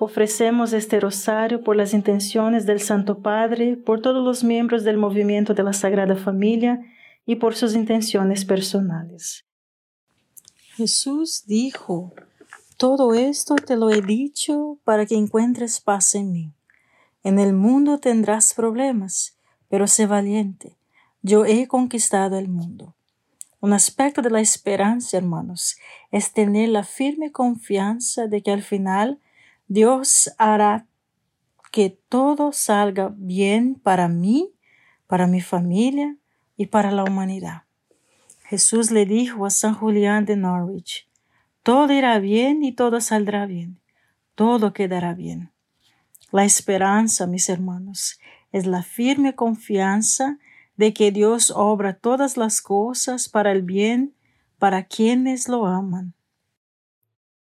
Ofrecemos este rosario por las intenciones del Santo Padre, por todos los miembros del movimiento de la Sagrada Familia y por sus intenciones personales. Jesús dijo, todo esto te lo he dicho para que encuentres paz en mí. En el mundo tendrás problemas, pero sé valiente. Yo he conquistado el mundo. Un aspecto de la esperanza, hermanos, es tener la firme confianza de que al final Dios hará que todo salga bien para mí, para mi familia y para la humanidad. Jesús le dijo a San Julián de Norwich, todo irá bien y todo saldrá bien, todo quedará bien. La esperanza, mis hermanos, es la firme confianza de que Dios obra todas las cosas para el bien para quienes lo aman.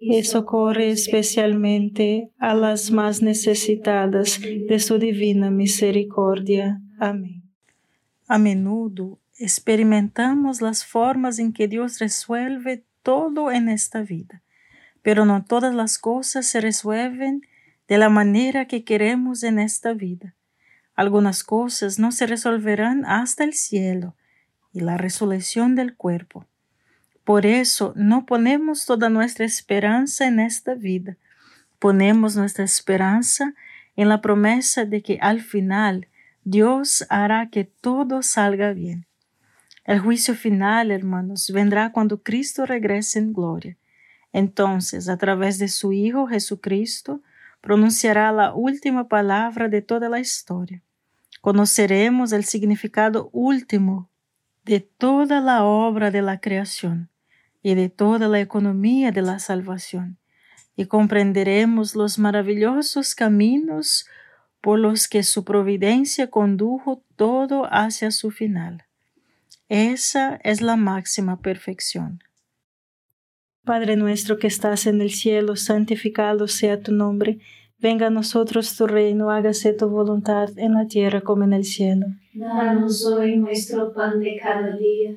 y socorre especialmente a las más necesitadas de su divina misericordia. Amén. A menudo experimentamos las formas en que Dios resuelve todo en esta vida, pero no todas las cosas se resuelven de la manera que queremos en esta vida. Algunas cosas no se resolverán hasta el cielo y la resurrección del cuerpo. Por eso no ponemos toda nuestra esperanza en esta vida, ponemos nuestra esperanza en la promesa de que al final Dios hará que todo salga bien. El juicio final, hermanos, vendrá cuando Cristo regrese en gloria. Entonces, a través de su Hijo Jesucristo, pronunciará la última palabra de toda la historia. Conoceremos el significado último de toda la obra de la creación y de toda la economía de la salvación, y comprenderemos los maravillosos caminos por los que su providencia condujo todo hacia su final. Esa es la máxima perfección. Padre nuestro que estás en el cielo, santificado sea tu nombre, venga a nosotros tu reino, hágase tu voluntad en la tierra como en el cielo. Danos hoy nuestro pan de cada día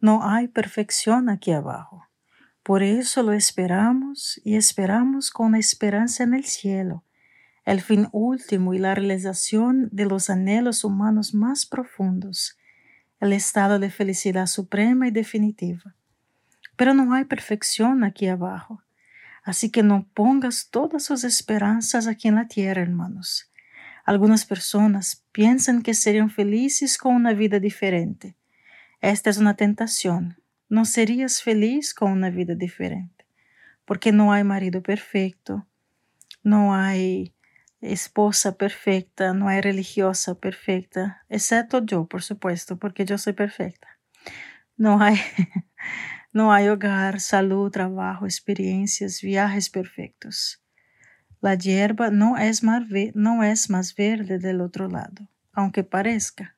No hay perfección aquí abajo. Por eso lo esperamos y esperamos con esperanza en el cielo, el fin último y la realización de los anhelos humanos más profundos, el estado de felicidad suprema y definitiva. Pero no hay perfección aquí abajo. Así que no pongas todas sus esperanzas aquí en la tierra, hermanos. Algunas personas piensan que serían felices con una vida diferente. Esta es una tentación. No serías feliz con una vida diferente, porque no hay marido perfecto, no hay esposa perfecta, no hay religiosa perfecta, excepto yo, por supuesto, porque yo soy perfecta. No hay No hay hogar, salud, trabajo, experiencias, viajes perfectos. La hierba no es, más no es más verde del otro lado, aunque parezca.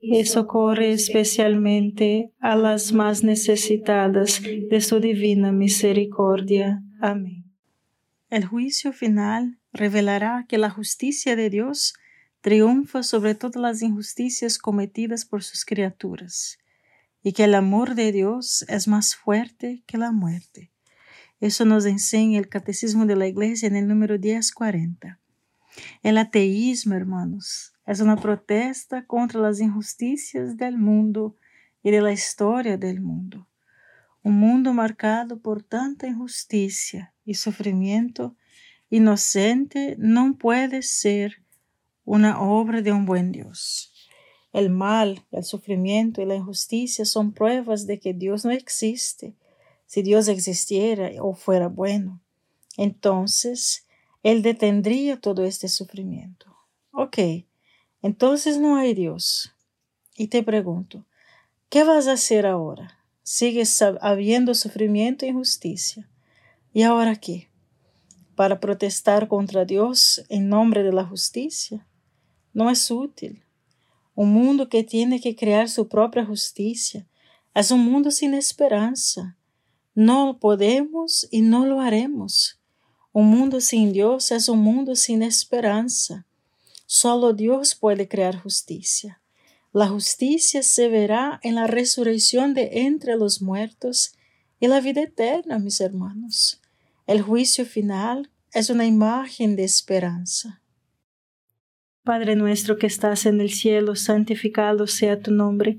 y socorre especialmente a las más necesitadas de su divina misericordia. Amén. El juicio final revelará que la justicia de Dios triunfa sobre todas las injusticias cometidas por sus criaturas y que el amor de Dios es más fuerte que la muerte. Eso nos enseña el Catecismo de la Iglesia en el número 1040. El ateísmo, hermanos, es una protesta contra las injusticias del mundo y de la historia del mundo. Un mundo marcado por tanta injusticia y sufrimiento inocente no puede ser una obra de un buen Dios. El mal, el sufrimiento y la injusticia son pruebas de que Dios no existe. Si Dios existiera o fuera bueno, entonces Él detendría todo este sufrimiento. Ok, entonces no hay Dios. Y te pregunto, ¿qué vas a hacer ahora? Sigues habiendo sufrimiento e injusticia. ¿Y ahora qué? ¿Para protestar contra Dios en nombre de la justicia? No es útil. Un mundo que tiene que crear su propia justicia es un mundo sin esperanza. No podemos y no lo haremos. Un mundo sin Dios es un mundo sin esperanza. Solo Dios puede crear justicia. La justicia se verá en la resurrección de entre los muertos y la vida eterna, mis hermanos. El juicio final es una imagen de esperanza. Padre nuestro que estás en el cielo, santificado sea tu nombre.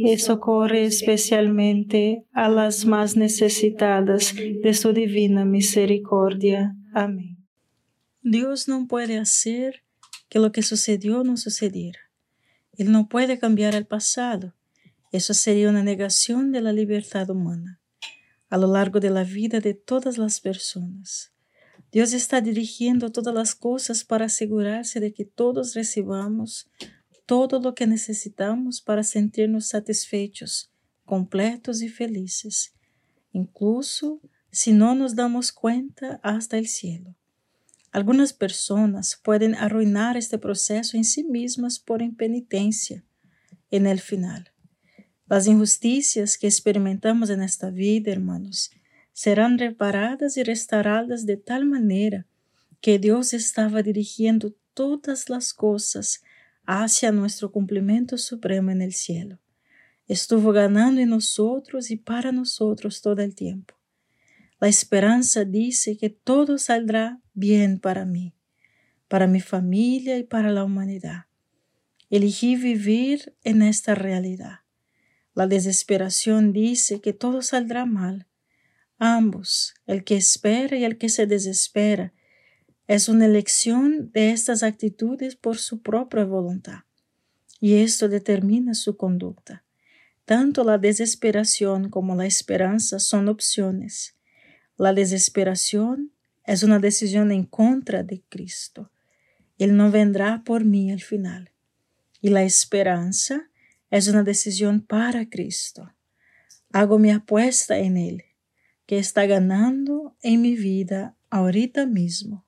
y socorre especialmente a las más necesitadas de su divina misericordia. Amén. Dios no puede hacer que lo que sucedió no sucediera. Él no puede cambiar el pasado. Eso sería una negación de la libertad humana a lo largo de la vida de todas las personas. Dios está dirigiendo todas las cosas para asegurarse de que todos recibamos todo lo que necesitamos para sentirnos satisfechos, completos y felices, incluso si no nos damos cuenta hasta el cielo. Algunas personas pueden arruinar este proceso en sí mismas por impenitencia en el final. Las injusticias que experimentamos en esta vida, hermanos, serán reparadas y restauradas de tal manera que Dios estaba dirigiendo todas las cosas hacia nuestro cumplimiento supremo en el cielo. Estuvo ganando en nosotros y para nosotros todo el tiempo. La esperanza dice que todo saldrá bien para mí, para mi familia y para la humanidad. Elegí vivir en esta realidad. La desesperación dice que todo saldrá mal. Ambos, el que espera y el que se desespera, es una elección de estas actitudes por su propia voluntad. Y esto determina su conducta. Tanto la desesperación como la esperanza son opciones. La desesperación es una decisión en contra de Cristo. Él no vendrá por mí al final. Y la esperanza es una decisión para Cristo. Hago mi apuesta en Él, que está ganando en mi vida ahorita mismo.